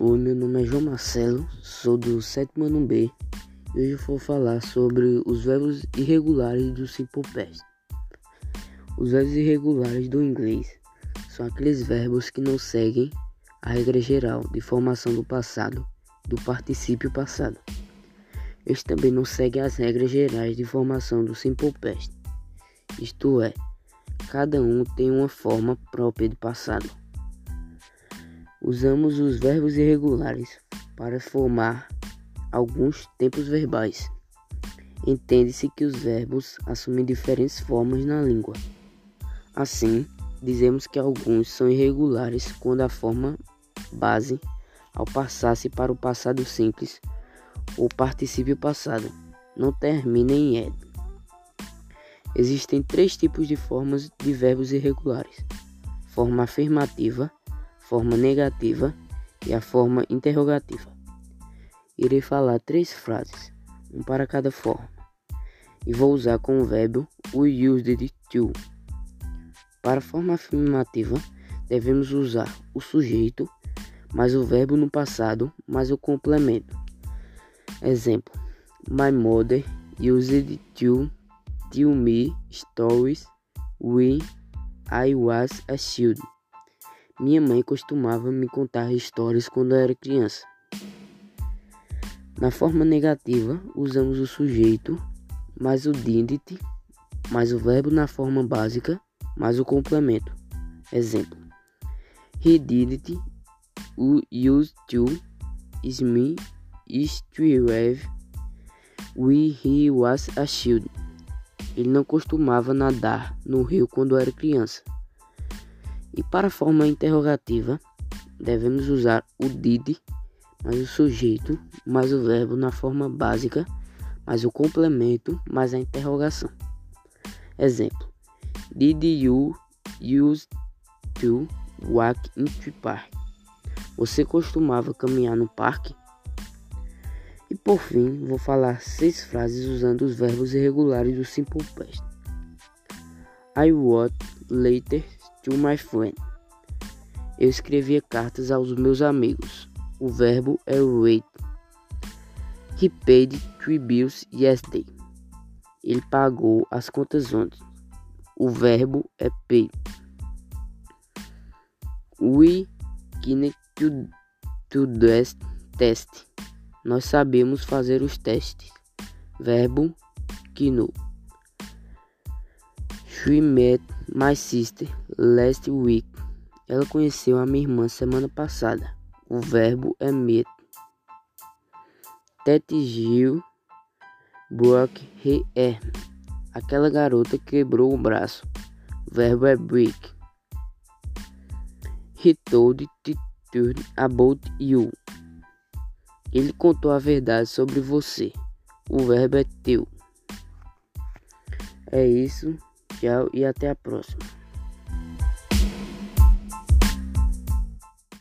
Oi, meu nome é João Marcelo, sou do sétimo ano B e hoje vou falar sobre os verbos irregulares do Simple Past. Os verbos irregulares do inglês são aqueles verbos que não seguem a regra geral de formação do passado, do particípio passado. Eles também não seguem as regras gerais de formação do Simple Past, isto é, cada um tem uma forma própria de passado. Usamos os verbos irregulares para formar alguns tempos verbais. Entende-se que os verbos assumem diferentes formas na língua. Assim, dizemos que alguns são irregulares quando a forma base, ao passar-se para o passado simples ou particípio passado, não termina em ed. Existem três tipos de formas de verbos irregulares: forma afirmativa, forma negativa e a forma interrogativa. Irei falar três frases, um para cada forma, e vou usar com o verbo we used to. Para a forma afirmativa, devemos usar o sujeito mais o verbo no passado mais o complemento. Exemplo: My mother used to tell me stories when I was a child. Minha mãe costumava me contar histórias quando eu era criança. Na forma negativa, usamos o sujeito mais o didit mais o verbo na forma básica mais o complemento. Exemplo: He didn't used to me strive when he was a child. Ele não costumava nadar no rio quando era criança. E para a forma interrogativa, devemos usar o did mais o sujeito mais o verbo na forma básica mais o complemento mais a interrogação. Exemplo: Did you use to walk into park? Você costumava caminhar no parque? E por fim, vou falar seis frases usando os verbos irregulares do Simple Past. I wrote later to my friend. Eu escrevia cartas aos meus amigos. O verbo é wait. He paid three bills yesterday. Ele pagou as contas ontem. O verbo é pay. We can to, to this test. Nós sabemos fazer os testes. Verbo que no. She met my sister last week. Ela conheceu a minha irmã semana passada. O verbo é met. Tete Gil her arm. Aquela garota quebrou o braço. O verbo é break. He told truth about you. Ele contou a verdade sobre você. O verbo é teu. É isso. Tchau e até a próxima.